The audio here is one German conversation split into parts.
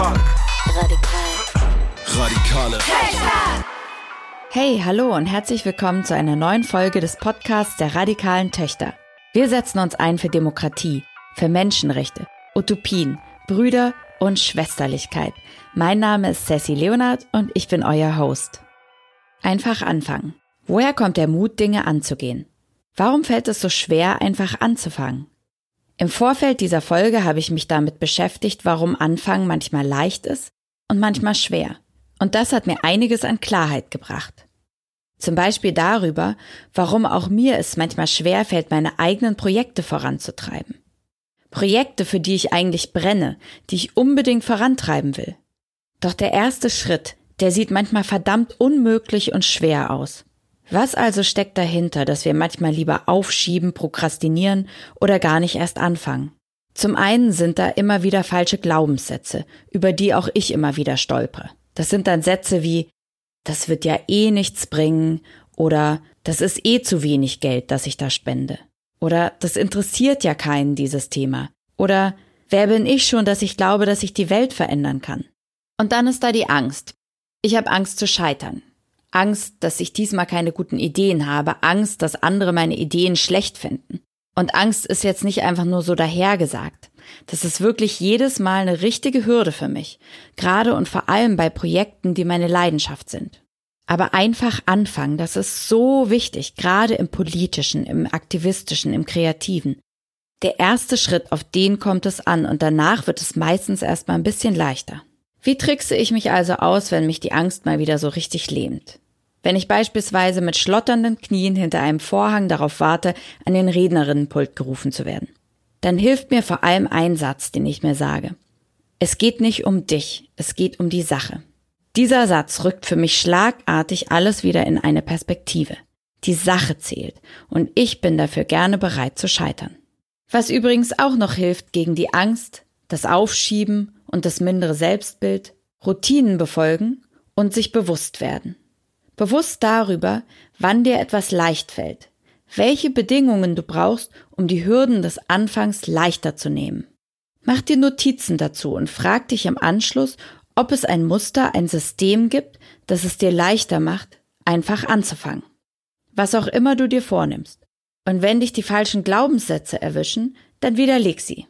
Radikale. Radikale. Hey, hallo und herzlich willkommen zu einer neuen Folge des Podcasts der radikalen Töchter. Wir setzen uns ein für Demokratie, für Menschenrechte, Utopien, Brüder und Schwesterlichkeit. Mein Name ist Sassy Leonard und ich bin euer Host. Einfach anfangen. Woher kommt der Mut, Dinge anzugehen? Warum fällt es so schwer, einfach anzufangen? Im Vorfeld dieser Folge habe ich mich damit beschäftigt, warum Anfangen manchmal leicht ist und manchmal schwer. Und das hat mir einiges an Klarheit gebracht. Zum Beispiel darüber, warum auch mir es manchmal schwer fällt, meine eigenen Projekte voranzutreiben. Projekte, für die ich eigentlich brenne, die ich unbedingt vorantreiben will. Doch der erste Schritt, der sieht manchmal verdammt unmöglich und schwer aus. Was also steckt dahinter, dass wir manchmal lieber aufschieben, prokrastinieren oder gar nicht erst anfangen? Zum einen sind da immer wieder falsche Glaubenssätze, über die auch ich immer wieder stolpere. Das sind dann Sätze wie, das wird ja eh nichts bringen oder das ist eh zu wenig Geld, das ich da spende. Oder das interessiert ja keinen, dieses Thema. Oder wer bin ich schon, dass ich glaube, dass ich die Welt verändern kann? Und dann ist da die Angst. Ich habe Angst zu scheitern. Angst, dass ich diesmal keine guten Ideen habe, Angst, dass andere meine Ideen schlecht finden. Und Angst ist jetzt nicht einfach nur so dahergesagt. Das ist wirklich jedes Mal eine richtige Hürde für mich, gerade und vor allem bei Projekten, die meine Leidenschaft sind. Aber einfach anfangen, das ist so wichtig, gerade im politischen, im aktivistischen, im kreativen. Der erste Schritt, auf den kommt es an und danach wird es meistens erstmal ein bisschen leichter. Wie trickse ich mich also aus, wenn mich die Angst mal wieder so richtig lähmt? Wenn ich beispielsweise mit schlotternden Knien hinter einem Vorhang darauf warte, an den Rednerinnenpult gerufen zu werden, dann hilft mir vor allem ein Satz, den ich mir sage. Es geht nicht um dich, es geht um die Sache. Dieser Satz rückt für mich schlagartig alles wieder in eine Perspektive. Die Sache zählt und ich bin dafür gerne bereit zu scheitern. Was übrigens auch noch hilft gegen die Angst, das Aufschieben und das mindere Selbstbild, Routinen befolgen und sich bewusst werden. Bewusst darüber, wann dir etwas leicht fällt, welche Bedingungen du brauchst, um die Hürden des Anfangs leichter zu nehmen. Mach dir Notizen dazu und frag dich im Anschluss, ob es ein Muster, ein System gibt, das es dir leichter macht, einfach anzufangen. Was auch immer du dir vornimmst. Und wenn dich die falschen Glaubenssätze erwischen, dann widerleg sie.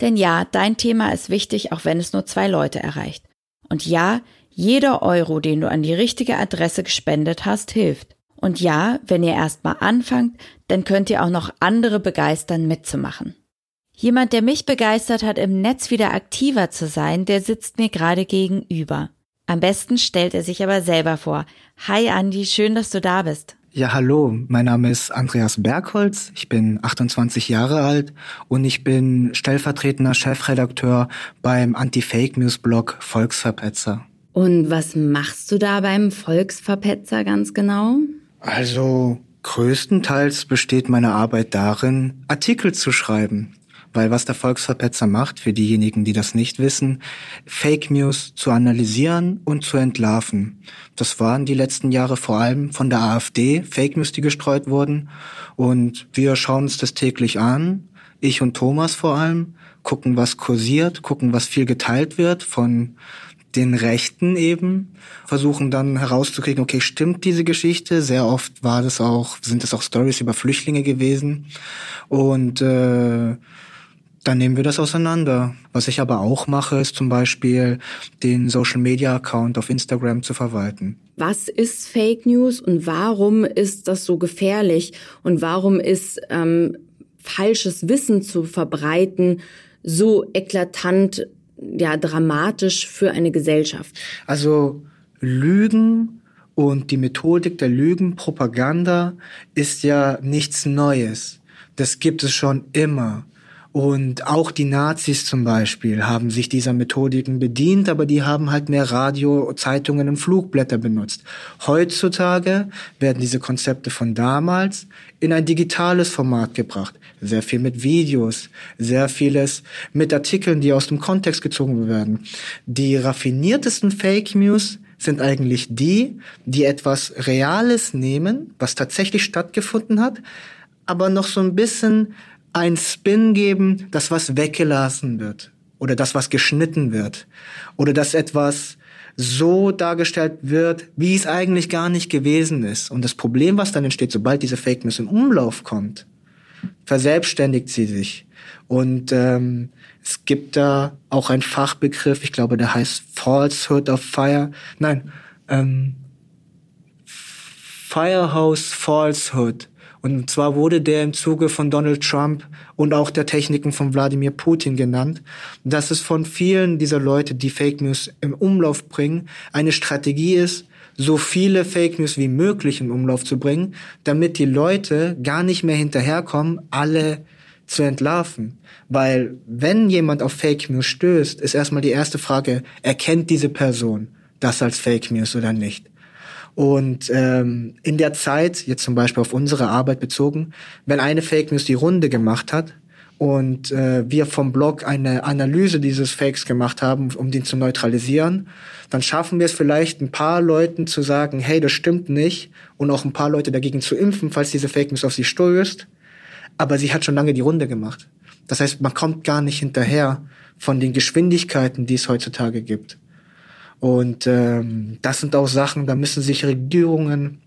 Denn ja, dein Thema ist wichtig, auch wenn es nur zwei Leute erreicht. Und ja, jeder Euro, den du an die richtige Adresse gespendet hast, hilft. Und ja, wenn ihr erstmal anfangt, dann könnt ihr auch noch andere begeistern, mitzumachen. Jemand, der mich begeistert hat, im Netz wieder aktiver zu sein, der sitzt mir gerade gegenüber. Am besten stellt er sich aber selber vor. Hi Andi, schön, dass du da bist. Ja, hallo, mein Name ist Andreas Bergholz, ich bin 28 Jahre alt und ich bin stellvertretender Chefredakteur beim Anti-Fake News Blog Volksverpetzer. Und was machst du da beim Volksverpetzer ganz genau? Also, größtenteils besteht meine Arbeit darin, Artikel zu schreiben. Weil was der Volksverpetzer macht, für diejenigen, die das nicht wissen, Fake News zu analysieren und zu entlarven. Das waren die letzten Jahre vor allem von der AfD, Fake News, die gestreut wurden. Und wir schauen uns das täglich an, ich und Thomas vor allem, gucken, was kursiert, gucken, was viel geteilt wird von den Rechten eben, versuchen dann herauszukriegen, okay, stimmt diese Geschichte? Sehr oft war das auch, sind es auch Stories über Flüchtlinge gewesen. Und äh, dann nehmen wir das auseinander. Was ich aber auch mache, ist zum Beispiel den Social Media Account auf Instagram zu verwalten. Was ist Fake News und warum ist das so gefährlich und warum ist ähm, falsches Wissen zu verbreiten so eklatant, ja dramatisch für eine Gesellschaft? Also Lügen und die Methodik der Lügenpropaganda ist ja nichts Neues. Das gibt es schon immer. Und auch die Nazis zum Beispiel haben sich dieser Methodiken bedient, aber die haben halt mehr Radio, Zeitungen und Flugblätter benutzt. Heutzutage werden diese Konzepte von damals in ein digitales Format gebracht. Sehr viel mit Videos, sehr vieles mit Artikeln, die aus dem Kontext gezogen werden. Die raffiniertesten Fake News sind eigentlich die, die etwas Reales nehmen, was tatsächlich stattgefunden hat, aber noch so ein bisschen ein Spin geben, dass was weggelassen wird. oder das, was geschnitten wird oder dass etwas so dargestellt wird, wie es eigentlich gar nicht gewesen ist. Und das Problem, was dann entsteht, sobald diese Fake News im Umlauf kommt, verselbstständigt sie sich. Und ähm, es gibt da auch einen Fachbegriff, ich glaube, der heißt Falsehood of Fire. Nein, ähm, Firehouse Falsehood. Und zwar wurde der im Zuge von Donald Trump und auch der Techniken von Wladimir Putin genannt. Dass es von vielen dieser Leute, die Fake News im Umlauf bringen, eine Strategie ist, so viele Fake News wie möglich im Umlauf zu bringen, damit die Leute gar nicht mehr hinterherkommen, alle zu entlarven. Weil wenn jemand auf Fake News stößt, ist erstmal die erste Frage, erkennt diese Person das als Fake News oder nicht? Und ähm, in der Zeit, jetzt zum Beispiel auf unsere Arbeit bezogen, wenn eine Fake News die Runde gemacht hat und äh, wir vom Blog eine Analyse dieses Fakes gemacht haben, um den zu neutralisieren, dann schaffen wir es vielleicht ein paar Leuten zu sagen, hey, das stimmt nicht und auch ein paar Leute dagegen zu impfen, falls diese Fake News auf sie stößt. Aber sie hat schon lange die Runde gemacht. Das heißt, man kommt gar nicht hinterher von den Geschwindigkeiten, die es heutzutage gibt. Und ähm, das sind auch Sachen, da müssen sich Regierungen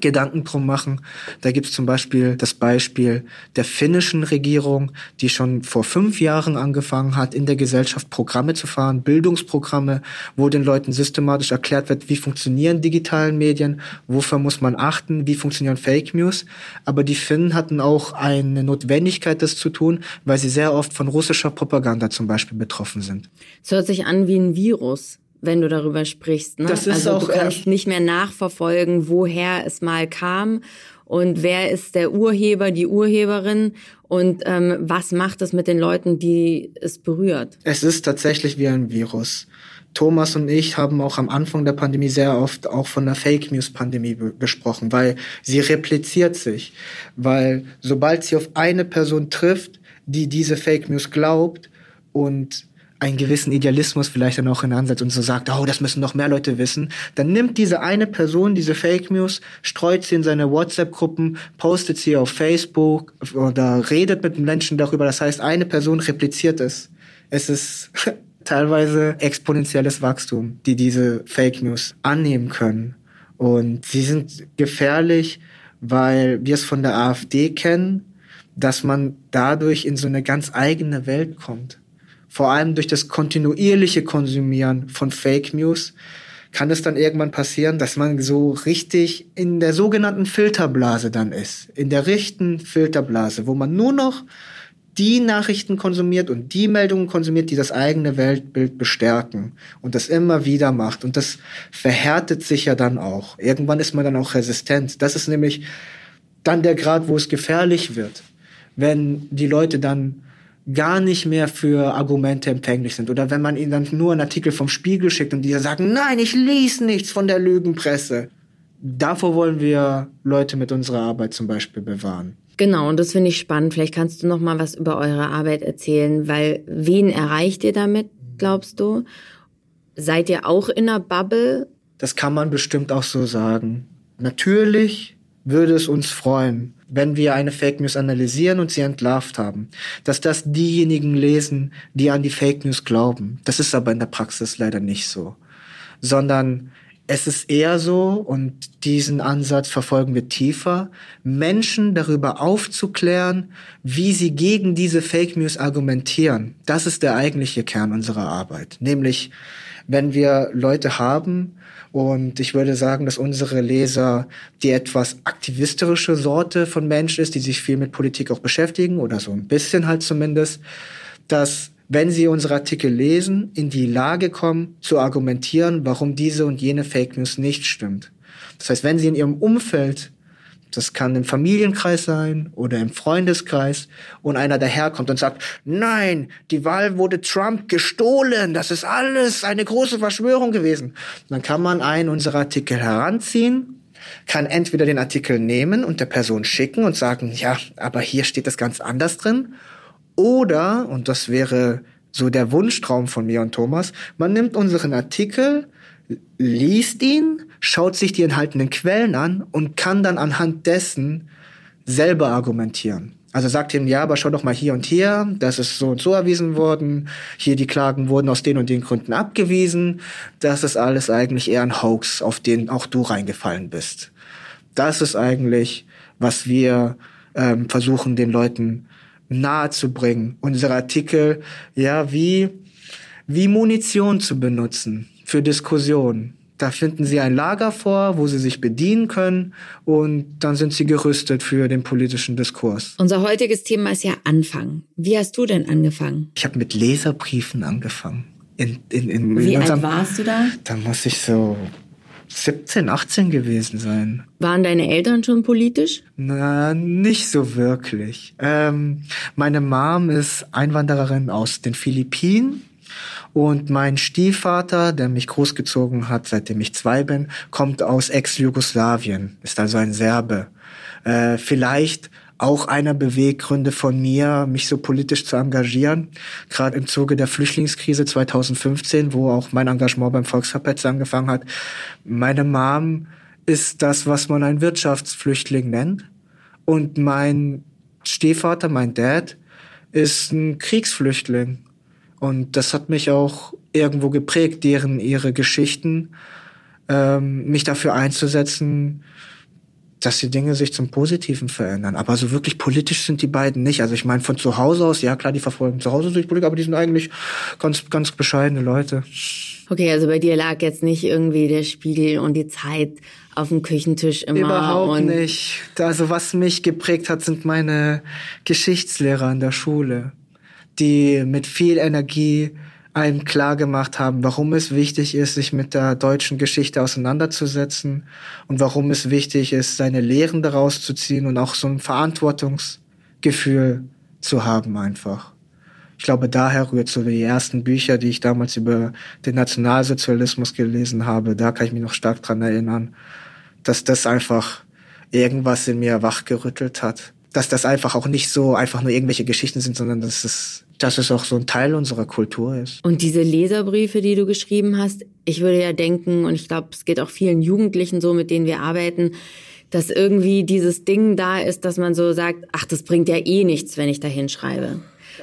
Gedanken drum machen. Da gibt's zum Beispiel das Beispiel der finnischen Regierung, die schon vor fünf Jahren angefangen hat, in der Gesellschaft Programme zu fahren, Bildungsprogramme, wo den Leuten systematisch erklärt wird, wie funktionieren digitalen Medien, wofür muss man achten, wie funktionieren Fake News. Aber die Finnen hatten auch eine Notwendigkeit, das zu tun, weil sie sehr oft von russischer Propaganda zum Beispiel betroffen sind. Es hört sich an wie ein Virus wenn du darüber sprichst. Ne? Das ist also auch, du kannst nicht mehr nachverfolgen, woher es mal kam und wer ist der Urheber, die Urheberin und ähm, was macht es mit den Leuten, die es berührt. Es ist tatsächlich wie ein Virus. Thomas und ich haben auch am Anfang der Pandemie sehr oft auch von der Fake News Pandemie gesprochen, weil sie repliziert sich, weil sobald sie auf eine Person trifft, die diese Fake News glaubt und einen gewissen Idealismus vielleicht dann auch in Ansatz und so sagt, oh, das müssen noch mehr Leute wissen, dann nimmt diese eine Person diese Fake News, streut sie in seine WhatsApp-Gruppen, postet sie auf Facebook oder redet mit Menschen darüber. Das heißt, eine Person repliziert es. Es ist teilweise exponentielles Wachstum, die diese Fake News annehmen können. Und sie sind gefährlich, weil wir es von der AfD kennen, dass man dadurch in so eine ganz eigene Welt kommt vor allem durch das kontinuierliche Konsumieren von Fake News, kann es dann irgendwann passieren, dass man so richtig in der sogenannten Filterblase dann ist. In der richten Filterblase, wo man nur noch die Nachrichten konsumiert und die Meldungen konsumiert, die das eigene Weltbild bestärken und das immer wieder macht. Und das verhärtet sich ja dann auch. Irgendwann ist man dann auch resistent. Das ist nämlich dann der Grad, wo es gefährlich wird. Wenn die Leute dann gar nicht mehr für Argumente empfänglich sind. Oder wenn man ihnen dann nur einen Artikel vom Spiegel schickt und die sagen, nein, ich lese nichts von der Lügenpresse. Davor wollen wir Leute mit unserer Arbeit zum Beispiel bewahren. Genau, und das finde ich spannend. Vielleicht kannst du noch mal was über eure Arbeit erzählen, weil wen erreicht ihr damit, glaubst du? Seid ihr auch in einer Bubble? Das kann man bestimmt auch so sagen. Natürlich würde es uns freuen, wenn wir eine Fake News analysieren und sie entlarvt haben, dass das diejenigen lesen, die an die Fake News glauben. Das ist aber in der Praxis leider nicht so, sondern es ist eher so, und diesen Ansatz verfolgen wir tiefer, Menschen darüber aufzuklären, wie sie gegen diese Fake News argumentieren. Das ist der eigentliche Kern unserer Arbeit. Nämlich, wenn wir Leute haben, und ich würde sagen, dass unsere Leser die etwas aktivistische Sorte von Mensch ist, die sich viel mit Politik auch beschäftigen oder so ein bisschen halt zumindest, dass wenn sie unsere Artikel lesen, in die Lage kommen zu argumentieren, warum diese und jene Fake News nicht stimmt. Das heißt, wenn sie in ihrem Umfeld das kann im Familienkreis sein oder im Freundeskreis und einer daherkommt und sagt, nein, die Wahl wurde Trump gestohlen, das ist alles eine große Verschwörung gewesen. Dann kann man einen unserer Artikel heranziehen, kann entweder den Artikel nehmen und der Person schicken und sagen, ja, aber hier steht das ganz anders drin. Oder, und das wäre so der Wunschtraum von mir und Thomas, man nimmt unseren Artikel, liest ihn, schaut sich die enthaltenen Quellen an und kann dann anhand dessen selber argumentieren. Also sagt ihm, ja, aber schau doch mal hier und hier, das ist so und so erwiesen worden, hier die Klagen wurden aus den und den Gründen abgewiesen, das ist alles eigentlich eher ein Hoax, auf den auch du reingefallen bist. Das ist eigentlich, was wir ähm, versuchen, den Leuten nahe zu bringen. Unsere Artikel, ja, wie, wie Munition zu benutzen für Diskussionen. Da finden sie ein Lager vor, wo sie sich bedienen können und dann sind sie gerüstet für den politischen Diskurs. Unser heutiges Thema ist ja Anfang. Wie hast du denn angefangen? Ich habe mit Leserbriefen angefangen. In, in, in, Wie in unserem, alt warst du da? Da muss ich so 17, 18 gewesen sein. Waren deine Eltern schon politisch? Na, nicht so wirklich. Ähm, meine Mom ist Einwandererin aus den Philippinen und mein Stiefvater, der mich großgezogen hat, seitdem ich zwei bin, kommt aus Ex-Jugoslawien, ist also ein Serbe. Äh, vielleicht auch einer Beweggründe von mir, mich so politisch zu engagieren. Gerade im Zuge der Flüchtlingskrise 2015, wo auch mein Engagement beim Volksverpetzer angefangen hat. Meine Mom ist das, was man ein Wirtschaftsflüchtling nennt. Und mein Stiefvater, mein Dad, ist ein Kriegsflüchtling. Und das hat mich auch irgendwo geprägt, deren ihre Geschichten, ähm, mich dafür einzusetzen, dass die Dinge sich zum Positiven verändern. Aber so wirklich politisch sind die beiden nicht. Also ich meine, von zu Hause aus, ja klar, die verfolgen zu Hause durch Politik, aber die sind eigentlich ganz, ganz bescheidene Leute. Okay, also bei dir lag jetzt nicht irgendwie der Spiegel und die Zeit auf dem Küchentisch immer. Überhaupt nicht. Also was mich geprägt hat, sind meine Geschichtslehrer in der Schule die mit viel Energie einem klar gemacht haben, warum es wichtig ist, sich mit der deutschen Geschichte auseinanderzusetzen und warum es wichtig ist, seine Lehren daraus zu ziehen und auch so ein Verantwortungsgefühl zu haben einfach. Ich glaube, daher rührt so die ersten Bücher, die ich damals über den Nationalsozialismus gelesen habe, da kann ich mich noch stark dran erinnern, dass das einfach irgendwas in mir wachgerüttelt hat. Dass das einfach auch nicht so einfach nur irgendwelche Geschichten sind, sondern dass es dass es auch so ein Teil unserer Kultur ist. Und diese Leserbriefe, die du geschrieben hast, ich würde ja denken, und ich glaube, es geht auch vielen Jugendlichen so, mit denen wir arbeiten, dass irgendwie dieses Ding da ist, dass man so sagt, ach, das bringt ja eh nichts, wenn ich da hinschreibe.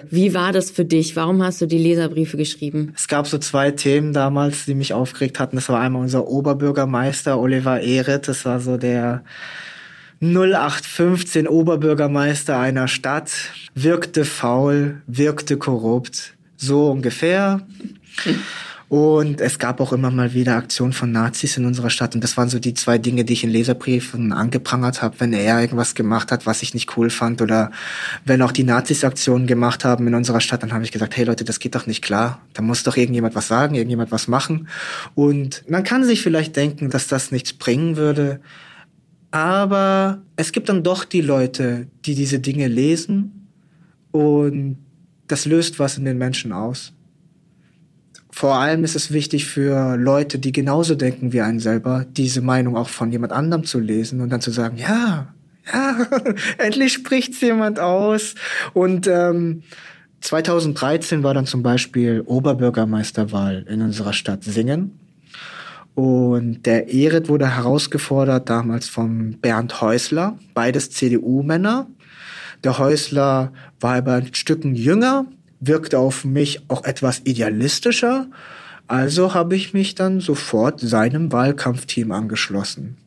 Wie war das für dich? Warum hast du die Leserbriefe geschrieben? Es gab so zwei Themen damals, die mich aufgeregt hatten. Das war einmal unser Oberbürgermeister Oliver Ehret. Das war so der 0815 Oberbürgermeister einer Stadt, wirkte faul, wirkte korrupt, so ungefähr. Und es gab auch immer mal wieder Aktionen von Nazis in unserer Stadt. Und das waren so die zwei Dinge, die ich in Leserbriefen angeprangert habe, wenn er irgendwas gemacht hat, was ich nicht cool fand. Oder wenn auch die Nazis Aktionen gemacht haben in unserer Stadt, dann habe ich gesagt, hey Leute, das geht doch nicht klar. Da muss doch irgendjemand was sagen, irgendjemand was machen. Und man kann sich vielleicht denken, dass das nichts bringen würde. Aber es gibt dann doch die Leute, die diese Dinge lesen und das löst was in den Menschen aus. Vor allem ist es wichtig für Leute, die genauso denken wie einen selber, diese Meinung auch von jemand anderem zu lesen und dann zu sagen, ja, ja, endlich spricht's jemand aus. Und ähm, 2013 war dann zum Beispiel Oberbürgermeisterwahl in unserer Stadt Singen. Und der Erit wurde herausgefordert damals von Bernd Häusler, beides CDU-Männer. Der Häusler war aber ein Stücken jünger, wirkte auf mich auch etwas idealistischer. Also habe ich mich dann sofort seinem Wahlkampfteam angeschlossen.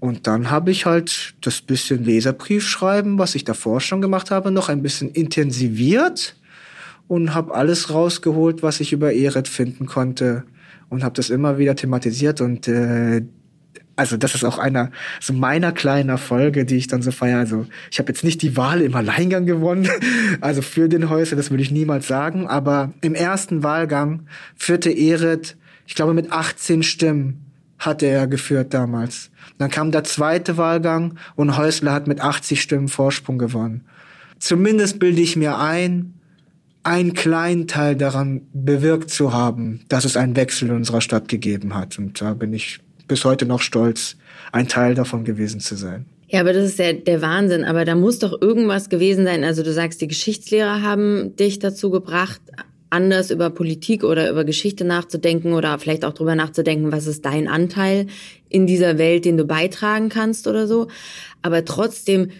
Und dann habe ich halt das bisschen Leserbriefschreiben, was ich davor schon gemacht habe, noch ein bisschen intensiviert und habe alles rausgeholt, was ich über Eret finden konnte und habe das immer wieder thematisiert und äh, also das ist auch einer so meiner kleinen Erfolge, die ich dann so feiere. Also ich habe jetzt nicht die Wahl im Alleingang gewonnen, also für den Häuser, das würde ich niemals sagen, aber im ersten Wahlgang führte Eret, ich glaube mit 18 Stimmen hatte er geführt damals. Dann kam der zweite Wahlgang und Häusler hat mit 80 Stimmen Vorsprung gewonnen. Zumindest bilde ich mir ein, einen kleinen Teil daran bewirkt zu haben, dass es einen Wechsel in unserer Stadt gegeben hat. Und da bin ich bis heute noch stolz, ein Teil davon gewesen zu sein. Ja, aber das ist der, der Wahnsinn. Aber da muss doch irgendwas gewesen sein. Also du sagst, die Geschichtslehrer haben dich dazu gebracht, anders über Politik oder über Geschichte nachzudenken oder vielleicht auch drüber nachzudenken, was ist dein Anteil in dieser Welt, den du beitragen kannst oder so. Aber trotzdem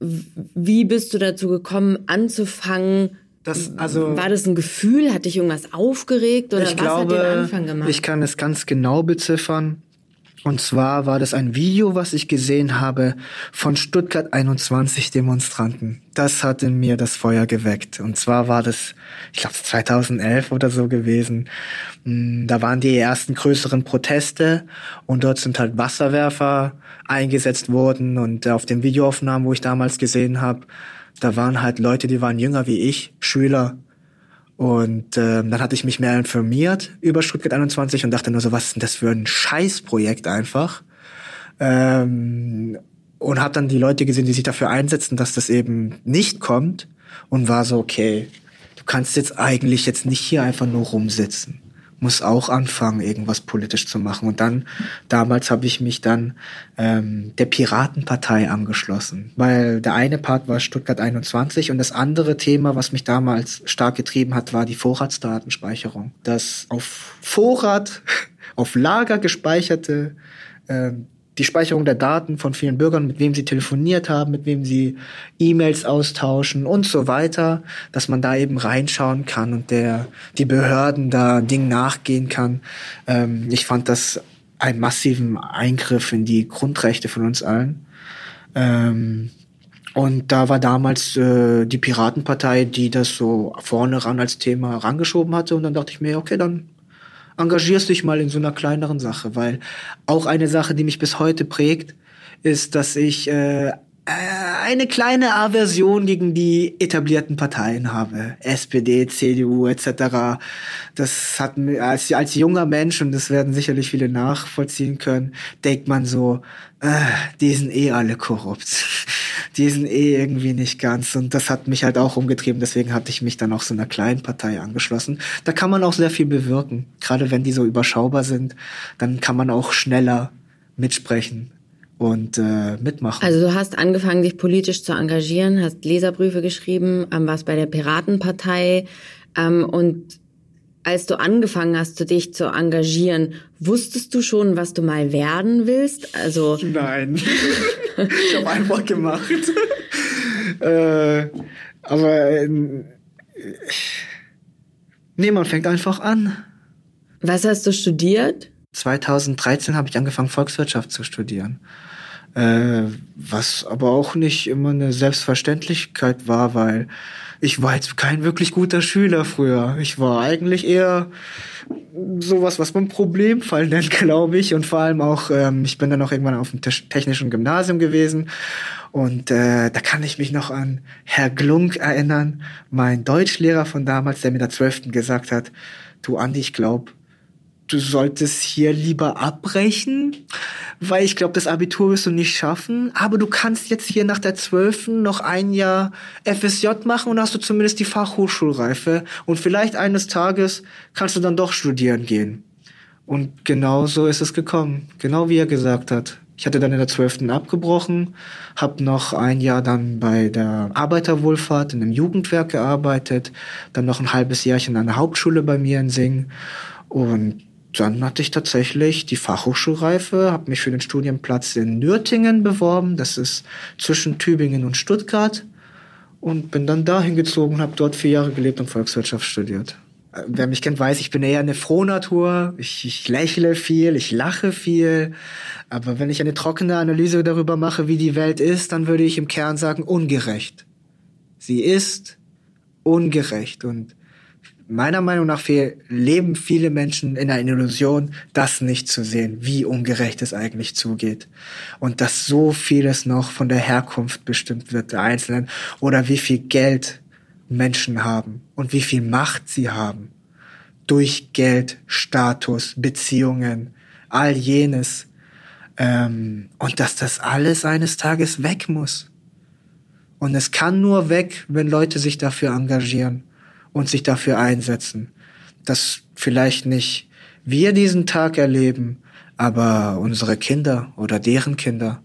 wie bist du dazu gekommen, anzufangen? Das, also, war das ein Gefühl? Hat dich irgendwas aufgeregt oder ich was glaube, hat den Anfang gemacht? Ich kann es ganz genau beziffern. Und zwar war das ein Video, was ich gesehen habe von Stuttgart 21 Demonstranten. Das hat in mir das Feuer geweckt. Und zwar war das, ich glaube, 2011 oder so gewesen. Mm, da waren die ersten größeren Proteste und dort sind halt Wasserwerfer eingesetzt worden. Und auf den Videoaufnahmen, wo ich damals gesehen habe, da waren halt Leute, die waren jünger wie ich, Schüler, und ähm, dann hatte ich mich mehr informiert über Stuttgart 21 und dachte nur so, was ist denn das für ein Scheißprojekt einfach? Ähm, und habe dann die Leute gesehen, die sich dafür einsetzen, dass das eben nicht kommt und war so, okay, du kannst jetzt eigentlich jetzt nicht hier einfach nur rumsitzen muss auch anfangen, irgendwas politisch zu machen. Und dann, damals habe ich mich dann ähm, der Piratenpartei angeschlossen, weil der eine Part war Stuttgart 21 und das andere Thema, was mich damals stark getrieben hat, war die Vorratsdatenspeicherung. Das auf Vorrat, auf Lager gespeicherte ähm, die Speicherung der Daten von vielen Bürgern, mit wem sie telefoniert haben, mit wem sie E-Mails austauschen und so weiter, dass man da eben reinschauen kann und der die Behörden da Dingen nachgehen kann. Ähm, ich fand das einen massiven Eingriff in die Grundrechte von uns allen. Ähm, und da war damals äh, die Piratenpartei, die das so vorne ran als Thema rangeschoben hatte. Und dann dachte ich mir, okay, dann engagierst dich mal in so einer kleineren Sache, weil auch eine Sache, die mich bis heute prägt, ist, dass ich äh, eine kleine Aversion gegen die etablierten Parteien habe. SPD, CDU etc. Das hat als, als junger Mensch, und das werden sicherlich viele nachvollziehen können, denkt man so, äh, die sind eh alle korrupt. Die sind eh irgendwie nicht ganz. Und das hat mich halt auch umgetrieben. Deswegen hatte ich mich dann auch so einer kleinen Partei angeschlossen. Da kann man auch sehr viel bewirken. Gerade wenn die so überschaubar sind, dann kann man auch schneller mitsprechen und äh, mitmachen. Also du hast angefangen, dich politisch zu engagieren, hast Leserbriefe geschrieben, ähm, warst bei der Piratenpartei ähm, und als du angefangen hast, du dich zu engagieren, wusstest du schon, was du mal werden willst? Also nein, ich habe einfach gemacht. äh, aber äh, nee, man fängt einfach an. Was hast du studiert? 2013 habe ich angefangen, Volkswirtschaft zu studieren. Äh, was aber auch nicht immer eine Selbstverständlichkeit war, weil ich war jetzt kein wirklich guter Schüler früher. Ich war eigentlich eher sowas, was man Problemfall nennt, glaube ich. Und vor allem auch, ähm, ich bin dann auch irgendwann auf dem technischen Gymnasium gewesen. Und äh, da kann ich mich noch an Herr Glunk erinnern, mein Deutschlehrer von damals, der mir der Zwölften gesagt hat, du Andi, ich glaube, du solltest hier lieber abbrechen, weil ich glaube, das Abitur wirst du nicht schaffen. Aber du kannst jetzt hier nach der Zwölften noch ein Jahr FSJ machen und hast du zumindest die Fachhochschulreife. Und vielleicht eines Tages kannst du dann doch studieren gehen. Und genau so ist es gekommen. Genau wie er gesagt hat. Ich hatte dann in der Zwölften abgebrochen, habe noch ein Jahr dann bei der Arbeiterwohlfahrt in einem Jugendwerk gearbeitet, dann noch ein halbes Jahrchen an der Hauptschule bei mir in Sing und dann hatte ich tatsächlich die Fachhochschulreife, habe mich für den Studienplatz in Nürtingen beworben, das ist zwischen Tübingen und Stuttgart und bin dann dahin gezogen, habe dort vier Jahre gelebt und Volkswirtschaft studiert. Äh, wer mich kennt, weiß, ich bin eher eine Frohnatur. Ich, ich lächle viel, ich lache viel. Aber wenn ich eine trockene Analyse darüber mache, wie die Welt ist, dann würde ich im Kern sagen, ungerecht. Sie ist ungerecht und meiner Meinung nach leben viele Menschen in einer Illusion, das nicht zu sehen, wie ungerecht es eigentlich zugeht. Und dass so vieles noch von der Herkunft bestimmt wird der Einzelnen oder wie viel Geld Menschen haben und wie viel Macht sie haben. Durch Geld, Status, Beziehungen, all jenes. Ähm, und dass das alles eines Tages weg muss. Und es kann nur weg, wenn Leute sich dafür engagieren und sich dafür einsetzen, dass vielleicht nicht wir diesen Tag erleben, aber unsere Kinder oder deren Kinder,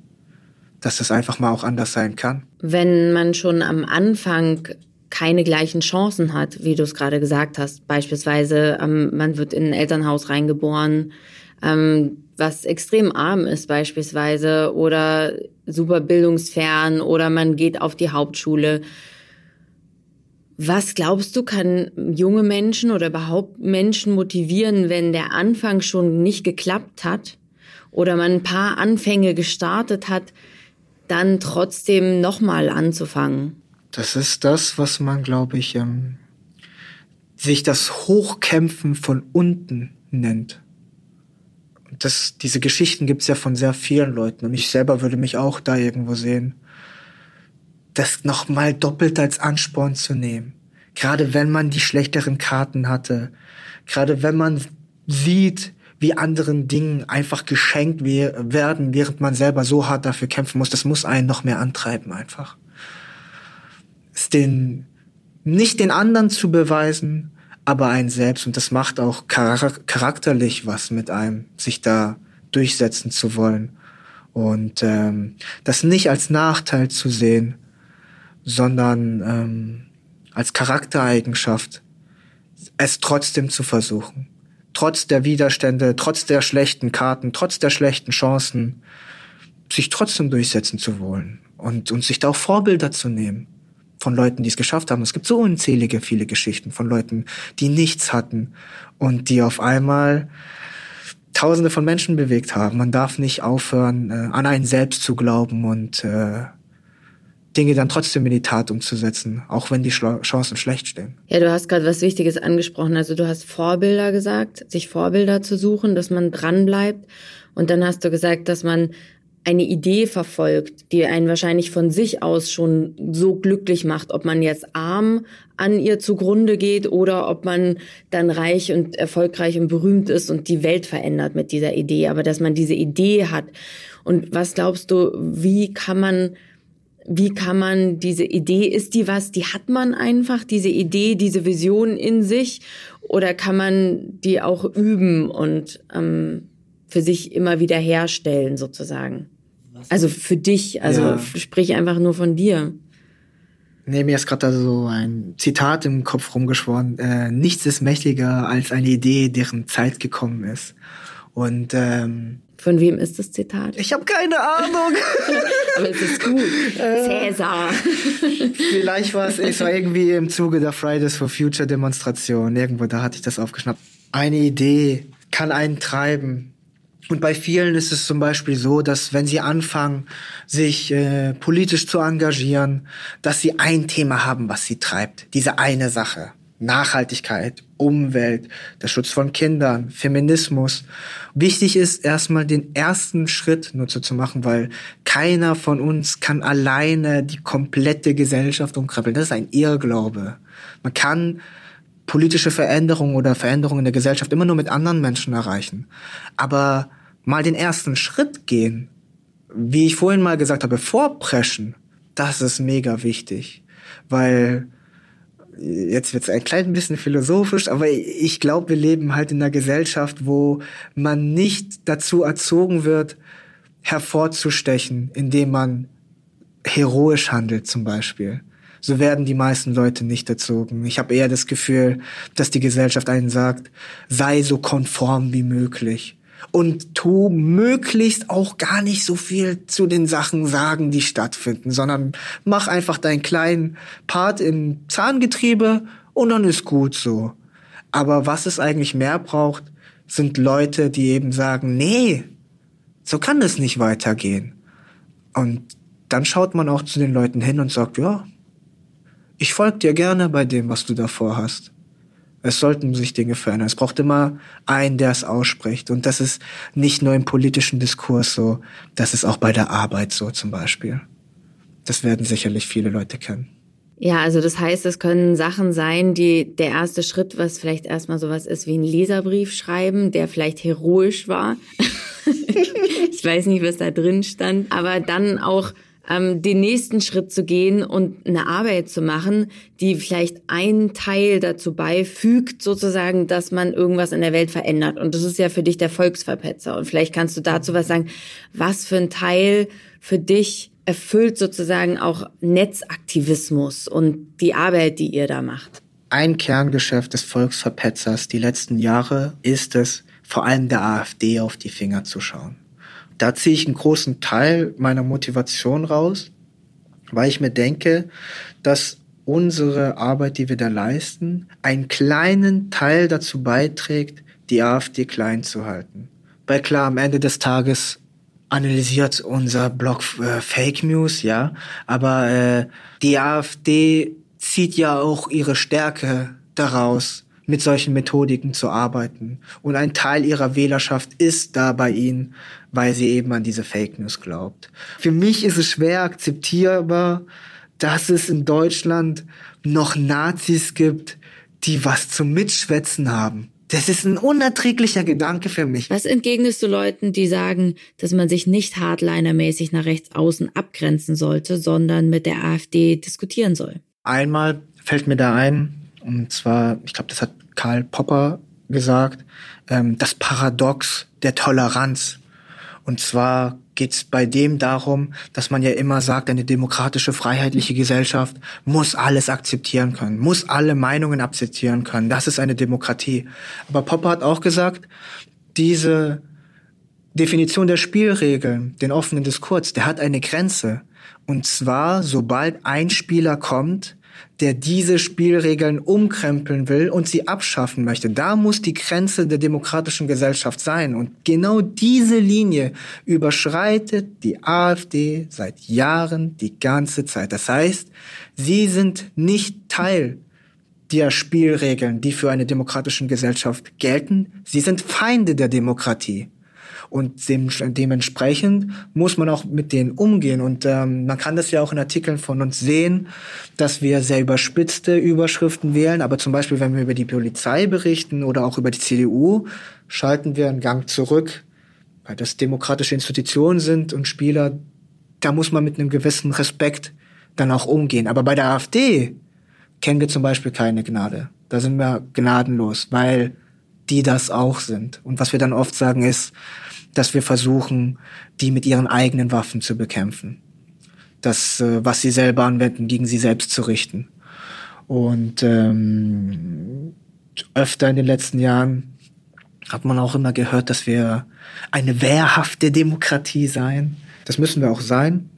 dass das einfach mal auch anders sein kann. Wenn man schon am Anfang keine gleichen Chancen hat, wie du es gerade gesagt hast, beispielsweise ähm, man wird in ein Elternhaus reingeboren, ähm, was extrem arm ist beispielsweise oder super bildungsfern oder man geht auf die Hauptschule. Was glaubst du, kann junge Menschen oder überhaupt Menschen motivieren, wenn der Anfang schon nicht geklappt hat oder man ein paar Anfänge gestartet hat, dann trotzdem nochmal anzufangen? Das ist das, was man, glaube ich, ähm, sich das Hochkämpfen von unten nennt. Das, diese Geschichten gibt's ja von sehr vielen Leuten. Und ich selber würde mich auch da irgendwo sehen, das nochmal doppelt als Ansporn zu nehmen. Gerade wenn man die schlechteren Karten hatte, gerade wenn man sieht, wie anderen Dingen einfach geschenkt werden, während man selber so hart dafür kämpfen muss, das muss einen noch mehr antreiben einfach. Es den, nicht den anderen zu beweisen, aber ein selbst. Und das macht auch charakterlich was mit einem, sich da durchsetzen zu wollen. Und ähm, das nicht als Nachteil zu sehen, sondern ähm, als Charaktereigenschaft, es trotzdem zu versuchen. Trotz der Widerstände, trotz der schlechten Karten, trotz der schlechten Chancen, sich trotzdem durchsetzen zu wollen und, und sich da auch Vorbilder zu nehmen von Leuten, die es geschafft haben. Es gibt so unzählige viele Geschichten von Leuten, die nichts hatten und die auf einmal Tausende von Menschen bewegt haben. Man darf nicht aufhören, äh, an einen selbst zu glauben und äh, Dinge dann trotzdem in die Tat umzusetzen, auch wenn die Chancen schlecht stehen. Ja, du hast gerade was Wichtiges angesprochen. Also du hast Vorbilder gesagt, sich Vorbilder zu suchen, dass man dran bleibt. Und dann hast du gesagt, dass man eine Idee verfolgt, die einen wahrscheinlich von sich aus schon so glücklich macht, ob man jetzt arm an ihr zugrunde geht oder ob man dann reich und erfolgreich und berühmt ist und die Welt verändert mit dieser Idee, aber dass man diese Idee hat. Und was glaubst du, wie kann man wie kann man diese Idee, ist die was, die hat man einfach, diese Idee, diese Vision in sich, oder kann man die auch üben und ähm, für sich immer wieder herstellen, sozusagen. Also für dich, also ja. sprich einfach nur von dir. Nee, mir ist gerade so ein Zitat im Kopf rumgeschworen. Äh, nichts ist mächtiger als eine Idee, deren Zeit gekommen ist. Und ähm, von wem ist das Zitat? Ich habe keine Ahnung. Aber es ist gut. Äh, Cäsar. Vielleicht war es, es war irgendwie im Zuge der Fridays for Future Demonstration. Irgendwo da hatte ich das aufgeschnappt. Eine Idee kann einen treiben. Und bei vielen ist es zum Beispiel so, dass wenn sie anfangen, sich äh, politisch zu engagieren, dass sie ein Thema haben, was sie treibt. Diese eine Sache. Nachhaltigkeit, Umwelt, der Schutz von Kindern, Feminismus. Wichtig ist erstmal den ersten Schritt nur zu machen, weil keiner von uns kann alleine die komplette Gesellschaft umkrabbeln. Das ist ein Irrglaube. Man kann politische Veränderungen oder Veränderungen in der Gesellschaft immer nur mit anderen Menschen erreichen. Aber mal den ersten Schritt gehen, wie ich vorhin mal gesagt habe, vorpreschen, das ist mega wichtig, weil jetzt wird's ein klein bisschen philosophisch, aber ich glaube, wir leben halt in einer Gesellschaft, wo man nicht dazu erzogen wird, hervorzustechen, indem man heroisch handelt zum Beispiel. So werden die meisten Leute nicht erzogen. Ich habe eher das Gefühl, dass die Gesellschaft einen sagt, sei so konform wie möglich und tu möglichst auch gar nicht so viel zu den Sachen sagen, die stattfinden, sondern mach einfach deinen kleinen Part im Zahngetriebe und dann ist gut so. Aber was es eigentlich mehr braucht, sind Leute, die eben sagen, nee, so kann es nicht weitergehen. Und dann schaut man auch zu den Leuten hin und sagt, ja, ich folge dir gerne bei dem, was du davor hast. Es sollten sich Dinge verändern. Es braucht immer einen, der es ausspricht. Und das ist nicht nur im politischen Diskurs so, das ist auch bei der Arbeit so zum Beispiel. Das werden sicherlich viele Leute kennen. Ja, also das heißt, es können Sachen sein, die der erste Schritt, was vielleicht erstmal sowas ist wie ein Leserbrief schreiben, der vielleicht heroisch war. ich weiß nicht, was da drin stand, aber dann auch ähm, den nächsten Schritt zu gehen und eine Arbeit zu machen, die vielleicht einen Teil dazu beifügt, sozusagen, dass man irgendwas in der Welt verändert. Und das ist ja für dich der Volksverpetzer. Und vielleicht kannst du dazu was sagen, was für ein Teil für dich erfüllt sozusagen auch Netzaktivismus und die Arbeit, die ihr da macht. Ein Kerngeschäft des Volksverpetzers die letzten Jahre ist es, vor allem der AfD auf die Finger zu schauen. Da ziehe ich einen großen Teil meiner Motivation raus, weil ich mir denke, dass unsere Arbeit, die wir da leisten, einen kleinen Teil dazu beiträgt, die AfD klein zu halten. Weil klar, am Ende des Tages analysiert unser Blog äh, Fake News, ja, aber äh, die AfD zieht ja auch ihre Stärke daraus, mit solchen Methodiken zu arbeiten. Und ein Teil ihrer Wählerschaft ist da bei ihnen, weil sie eben an diese Fake News glaubt. Für mich ist es schwer akzeptierbar, dass es in Deutschland noch Nazis gibt, die was zum Mitschwätzen haben. Das ist ein unerträglicher Gedanke für mich. Was entgegnest du Leuten, die sagen, dass man sich nicht hardlinermäßig nach rechts außen abgrenzen sollte, sondern mit der AfD diskutieren soll? Einmal fällt mir da ein, und zwar, ich glaube, das hat Karl Popper gesagt, ähm, das Paradox der Toleranz. Und zwar geht es bei dem darum, dass man ja immer sagt, eine demokratische, freiheitliche Gesellschaft muss alles akzeptieren können, muss alle Meinungen akzeptieren können. Das ist eine Demokratie. Aber Popper hat auch gesagt, diese Definition der Spielregeln, den offenen Diskurs, der hat eine Grenze. Und zwar, sobald ein Spieler kommt, der diese Spielregeln umkrempeln will und sie abschaffen möchte. Da muss die Grenze der demokratischen Gesellschaft sein. Und genau diese Linie überschreitet die AfD seit Jahren die ganze Zeit. Das heißt, sie sind nicht Teil der Spielregeln, die für eine demokratische Gesellschaft gelten. Sie sind Feinde der Demokratie. Und dem, dementsprechend muss man auch mit denen umgehen. Und ähm, man kann das ja auch in Artikeln von uns sehen, dass wir sehr überspitzte Überschriften wählen. Aber zum Beispiel, wenn wir über die Polizei berichten oder auch über die CDU, schalten wir einen Gang zurück, weil das demokratische Institutionen sind und Spieler, da muss man mit einem gewissen Respekt dann auch umgehen. Aber bei der AfD kennen wir zum Beispiel keine Gnade. Da sind wir gnadenlos, weil die das auch sind. Und was wir dann oft sagen ist, dass wir versuchen, die mit ihren eigenen Waffen zu bekämpfen. Das, äh, was sie selber anwenden, gegen sie selbst zu richten. Und ähm, öfter in den letzten Jahren hat man auch immer gehört, dass wir eine wehrhafte Demokratie seien. Das müssen wir auch sein.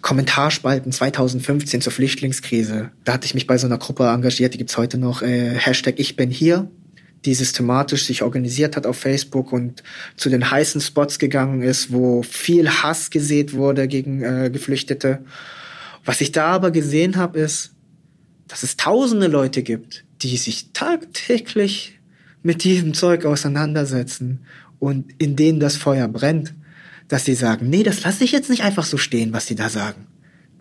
Kommentarspalten 2015 zur Flüchtlingskrise. Da hatte ich mich bei so einer Gruppe engagiert, die gibt's heute noch, äh, Hashtag Ich bin hier die systematisch sich organisiert hat auf Facebook und zu den heißen Spots gegangen ist, wo viel Hass gesät wurde gegen äh, Geflüchtete. Was ich da aber gesehen habe, ist, dass es tausende Leute gibt, die sich tagtäglich mit diesem Zeug auseinandersetzen und in denen das Feuer brennt, dass sie sagen, nee, das lasse ich jetzt nicht einfach so stehen, was sie da sagen.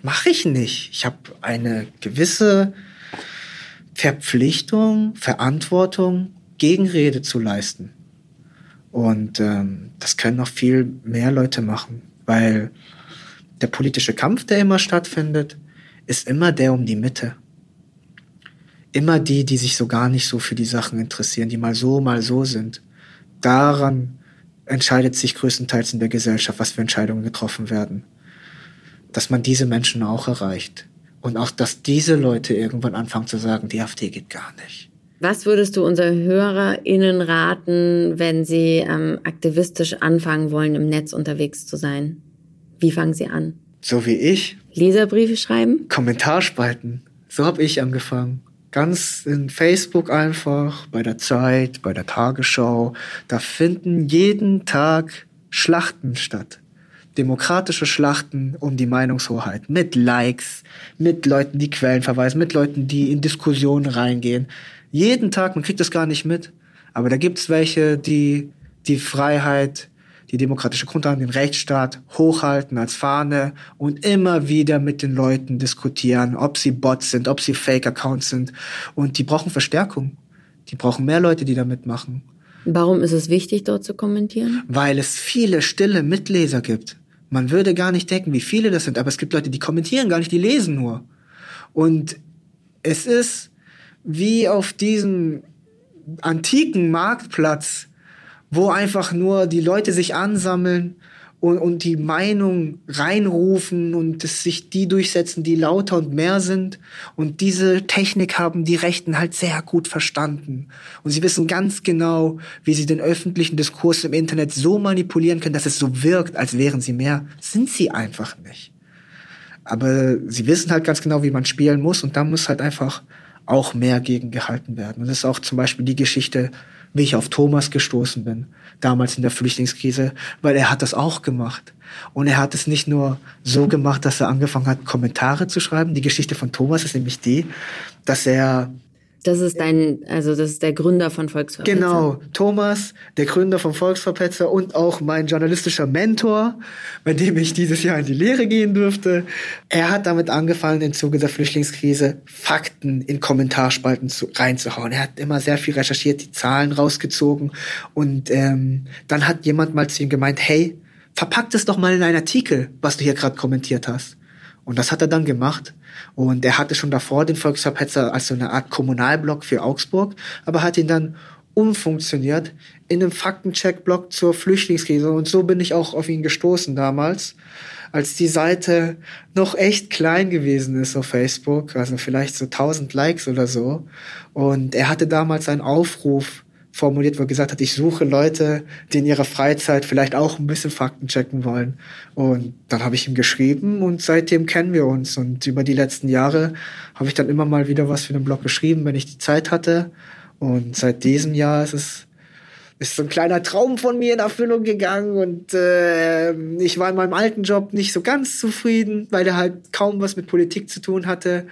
Mache ich nicht. Ich habe eine gewisse Verpflichtung, Verantwortung Gegenrede zu leisten. Und ähm, das können noch viel mehr Leute machen, weil der politische Kampf, der immer stattfindet, ist immer der um die Mitte. Immer die, die sich so gar nicht so für die Sachen interessieren, die mal so, mal so sind. Daran entscheidet sich größtenteils in der Gesellschaft, was für Entscheidungen getroffen werden. Dass man diese Menschen auch erreicht. Und auch, dass diese Leute irgendwann anfangen zu sagen, die AfD geht gar nicht. Was würdest du unseren HörerInnen raten, wenn sie ähm, aktivistisch anfangen wollen, im Netz unterwegs zu sein? Wie fangen sie an? So wie ich. Leserbriefe schreiben? Kommentarspalten. So habe ich angefangen. Ganz in Facebook einfach, bei der Zeit, bei der Tagesschau. Da finden jeden Tag Schlachten statt demokratische Schlachten um die Meinungshoheit mit Likes, mit Leuten, die Quellen verweisen, mit Leuten, die in Diskussionen reingehen. Jeden Tag, man kriegt das gar nicht mit. Aber da gibt's welche, die die Freiheit, die demokratische Grundlage, den Rechtsstaat hochhalten als Fahne und immer wieder mit den Leuten diskutieren, ob sie Bots sind, ob sie Fake-Accounts sind. Und die brauchen Verstärkung. Die brauchen mehr Leute, die da mitmachen. Warum ist es wichtig, dort zu kommentieren? Weil es viele stille Mitleser gibt. Man würde gar nicht denken, wie viele das sind, aber es gibt Leute, die kommentieren gar nicht, die lesen nur. Und es ist wie auf diesem antiken Marktplatz, wo einfach nur die Leute sich ansammeln und, und die Meinung reinrufen und es sich die durchsetzen, die lauter und mehr sind. Und diese Technik haben die Rechten halt sehr gut verstanden. Und sie wissen ganz genau, wie sie den öffentlichen Diskurs im Internet so manipulieren können, dass es so wirkt, als wären sie mehr. Sind sie einfach nicht. Aber sie wissen halt ganz genau, wie man spielen muss und da muss halt einfach auch mehr gegengehalten werden. Und das ist auch zum Beispiel die Geschichte, wie ich auf Thomas gestoßen bin damals in der Flüchtlingskrise, weil er hat das auch gemacht. Und er hat es nicht nur so gemacht, dass er angefangen hat, Kommentare zu schreiben. Die Geschichte von Thomas ist nämlich die, dass er das ist dein, also das ist der Gründer von Volksverpetzer. Genau, Thomas, der Gründer von Volksverpetzer und auch mein journalistischer Mentor, bei dem ich dieses Jahr in die Lehre gehen durfte. Er hat damit angefangen, im Zuge der Flüchtlingskrise Fakten in Kommentarspalten zu, reinzuhauen. Er hat immer sehr viel recherchiert, die Zahlen rausgezogen und ähm, dann hat jemand mal zu ihm gemeint, hey, verpack das doch mal in einen Artikel, was du hier gerade kommentiert hast. Und das hat er dann gemacht. Und er hatte schon davor den Volksverpetzer als so eine Art Kommunalblock für Augsburg, aber hat ihn dann umfunktioniert in einem Faktencheck-Block zur Flüchtlingskrise. Und so bin ich auch auf ihn gestoßen damals, als die Seite noch echt klein gewesen ist auf Facebook, also vielleicht so 1000 Likes oder so. Und er hatte damals einen Aufruf formuliert, wo er gesagt hat, ich suche Leute, die in ihrer Freizeit vielleicht auch ein bisschen Fakten checken wollen. Und dann habe ich ihm geschrieben und seitdem kennen wir uns. Und über die letzten Jahre habe ich dann immer mal wieder was für den Blog geschrieben, wenn ich die Zeit hatte. Und seit diesem Jahr ist es ist so ein kleiner Traum von mir in Erfüllung gegangen und äh, ich war in meinem alten Job nicht so ganz zufrieden, weil er halt kaum was mit Politik zu tun hatte.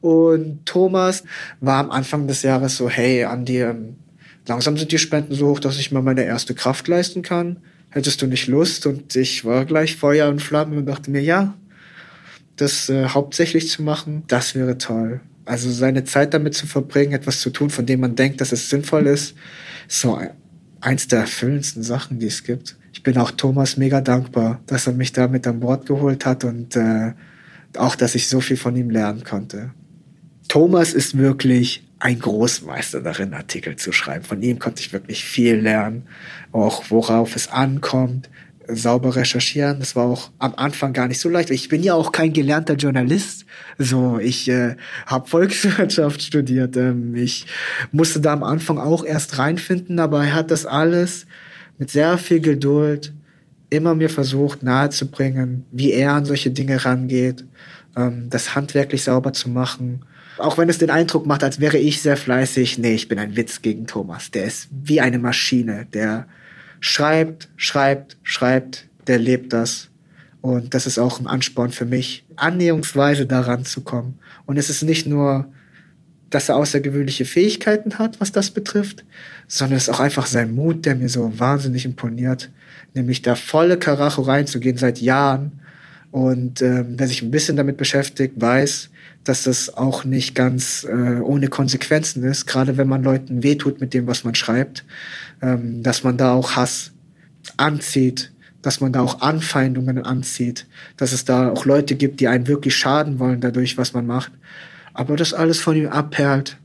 Und Thomas war am Anfang des Jahres so, hey, Andi, ähm, langsam sind die Spenden so hoch, dass ich mal meine erste Kraft leisten kann. Hättest du nicht Lust? Und ich war gleich Feuer und Flamme und dachte mir, ja, das äh, hauptsächlich zu machen, das wäre toll. Also seine Zeit damit zu verbringen, etwas zu tun, von dem man denkt, dass es sinnvoll ist, so eins der erfüllendsten Sachen, die es gibt. Ich bin auch Thomas mega dankbar, dass er mich da mit an Bord geholt hat und äh, auch, dass ich so viel von ihm lernen konnte. Thomas ist wirklich ein Großmeister darin, Artikel zu schreiben. Von ihm konnte ich wirklich viel lernen, auch worauf es ankommt, sauber recherchieren. Das war auch am Anfang gar nicht so leicht. Ich bin ja auch kein gelernter Journalist. So, ich äh, habe Volkswirtschaft studiert. Ähm, ich musste da am Anfang auch erst reinfinden, aber er hat das alles mit sehr viel Geduld immer mir versucht nahezubringen, wie er an solche Dinge rangeht, ähm, das handwerklich sauber zu machen auch wenn es den Eindruck macht, als wäre ich sehr fleißig. Nee, ich bin ein Witz gegen Thomas. Der ist wie eine Maschine. Der schreibt, schreibt, schreibt. Der lebt das. Und das ist auch ein Ansporn für mich, annäherungsweise daran zu kommen. Und es ist nicht nur, dass er außergewöhnliche Fähigkeiten hat, was das betrifft, sondern es ist auch einfach sein Mut, der mir so wahnsinnig imponiert. Nämlich da volle Karacho reinzugehen seit Jahren. Und ähm, wer sich ein bisschen damit beschäftigt, weiß, dass das auch nicht ganz äh, ohne Konsequenzen ist, gerade wenn man Leuten wehtut mit dem, was man schreibt, ähm, dass man da auch Hass anzieht, dass man da auch Anfeindungen anzieht, dass es da auch Leute gibt, die einen wirklich schaden wollen dadurch, was man macht. Aber das alles von ihm abperlt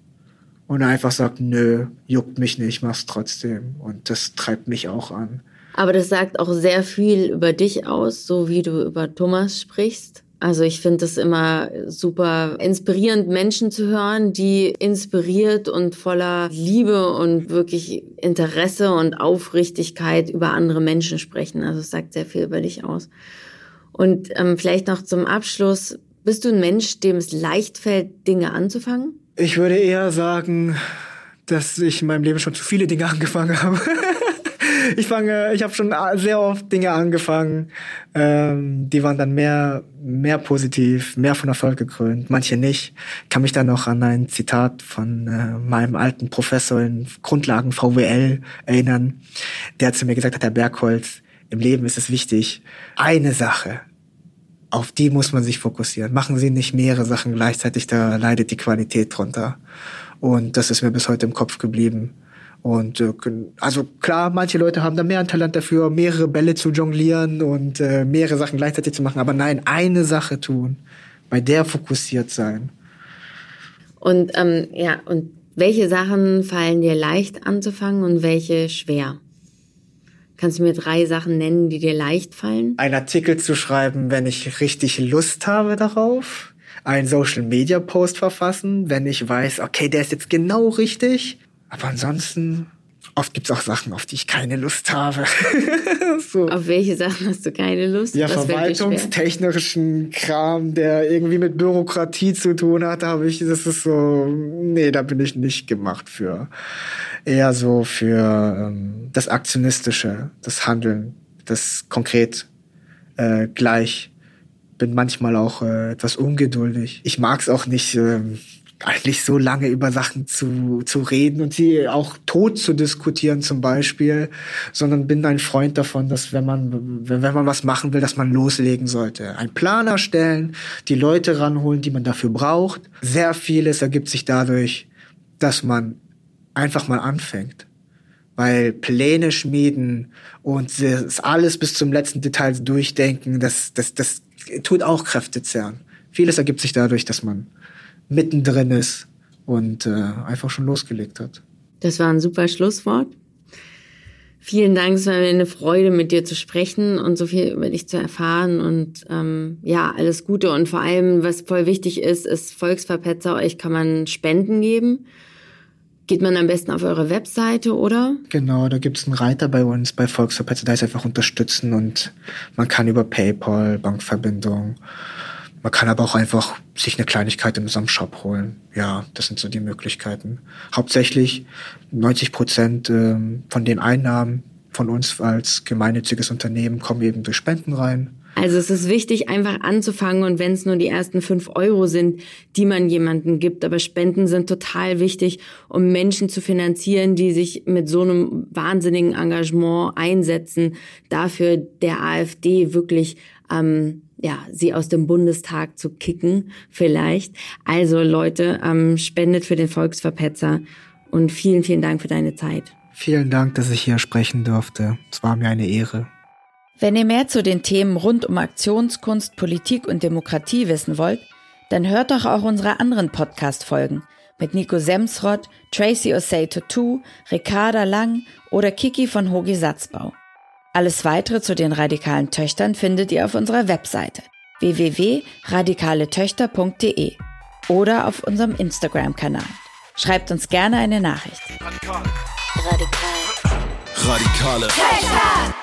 und einfach sagt, nö, juckt mich nicht, mach's trotzdem. Und das treibt mich auch an. Aber das sagt auch sehr viel über dich aus, so wie du über Thomas sprichst. Also ich finde es immer super inspirierend, Menschen zu hören, die inspiriert und voller Liebe und wirklich Interesse und Aufrichtigkeit über andere Menschen sprechen. Also es sagt sehr viel über dich aus. Und ähm, vielleicht noch zum Abschluss, bist du ein Mensch, dem es leicht fällt, Dinge anzufangen? Ich würde eher sagen, dass ich in meinem Leben schon zu viele Dinge angefangen habe. Ich fange, ich habe schon sehr oft Dinge angefangen, ähm, die waren dann mehr, mehr positiv, mehr von Erfolg gekrönt, manche nicht. Ich kann mich dann noch an ein Zitat von äh, meinem alten Professor in Grundlagen VWL erinnern, der zu mir gesagt hat, Herr Bergholz, im Leben ist es wichtig, eine Sache, auf die muss man sich fokussieren. Machen Sie nicht mehrere Sachen gleichzeitig, da leidet die Qualität drunter. Und das ist mir bis heute im Kopf geblieben. Und äh, also klar, manche Leute haben da mehr ein Talent dafür, mehrere Bälle zu jonglieren und äh, mehrere Sachen gleichzeitig zu machen. Aber nein, eine Sache tun, bei der fokussiert sein. Und ähm, ja, und welche Sachen fallen dir leicht anzufangen und welche schwer? Kannst du mir drei Sachen nennen, die dir leicht fallen? Ein Artikel zu schreiben, wenn ich richtig Lust habe darauf. Einen Social Media Post verfassen, wenn ich weiß, okay, der ist jetzt genau richtig. Aber ansonsten Oft gibt's auch Sachen, auf die ich keine Lust habe. so. Auf welche Sachen hast du keine Lust? Ja, Was verwaltungstechnischen Kram, der irgendwie mit Bürokratie zu tun hat, habe ich, das ist so, nee, da bin ich nicht gemacht für. Eher so für ähm, das Aktionistische, das Handeln, das konkret äh, gleich. Bin manchmal auch äh, etwas ungeduldig. Ich mag's auch nicht. Äh, eigentlich so lange über Sachen zu, zu reden und sie auch tot zu diskutieren zum Beispiel, sondern bin ein Freund davon, dass wenn man, wenn man was machen will, dass man loslegen sollte. Ein Plan erstellen, die Leute ranholen, die man dafür braucht. Sehr vieles ergibt sich dadurch, dass man einfach mal anfängt. Weil Pläne schmieden und alles bis zum letzten Detail durchdenken, das, das, das tut auch Kräfte zehren. Vieles ergibt sich dadurch, dass man mittendrin ist und äh, einfach schon losgelegt hat. Das war ein super Schlusswort. Vielen Dank, es war mir eine Freude, mit dir zu sprechen und so viel über dich zu erfahren. Und ähm, ja, alles Gute. Und vor allem, was voll wichtig ist, ist Volksverpetzer, euch kann man Spenden geben. Geht man am besten auf eure Webseite, oder? Genau, da gibt es einen Reiter bei uns bei Volksverpetzer, da ist einfach unterstützen und man kann über PayPal, Bankverbindung man kann aber auch einfach sich eine Kleinigkeit in unserem Shop holen. Ja, das sind so die Möglichkeiten. Hauptsächlich 90 Prozent ähm, von den Einnahmen von uns als gemeinnütziges Unternehmen kommen eben durch Spenden rein. Also es ist wichtig, einfach anzufangen und wenn es nur die ersten fünf Euro sind, die man jemandem gibt. Aber Spenden sind total wichtig, um Menschen zu finanzieren, die sich mit so einem wahnsinnigen Engagement einsetzen, dafür der AfD wirklich ähm, ja, sie aus dem Bundestag zu kicken, vielleicht. Also Leute, ähm, spendet für den Volksverpetzer und vielen, vielen Dank für deine Zeit. Vielen Dank, dass ich hier sprechen durfte. Es war mir eine Ehre. Wenn ihr mehr zu den Themen rund um Aktionskunst, Politik und Demokratie wissen wollt, dann hört doch auch unsere anderen Podcast-Folgen mit Nico Semsrott, Tracy Osei Tattoo, Ricarda Lang oder Kiki von Hogi Satzbau. Alles weitere zu den radikalen Töchtern findet ihr auf unserer Webseite www.radikaletöchter.de oder auf unserem Instagram-Kanal. Schreibt uns gerne eine Nachricht. Radikal. Radikal. Radikale. Töchter!